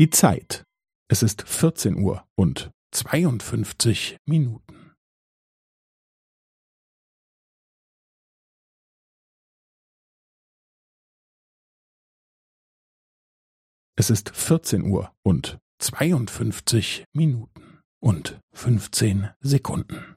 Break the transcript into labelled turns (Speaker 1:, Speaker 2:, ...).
Speaker 1: Die Zeit. Es ist 14 Uhr und 52 Minuten. Es ist 14 Uhr und 52 Minuten und 15 Sekunden.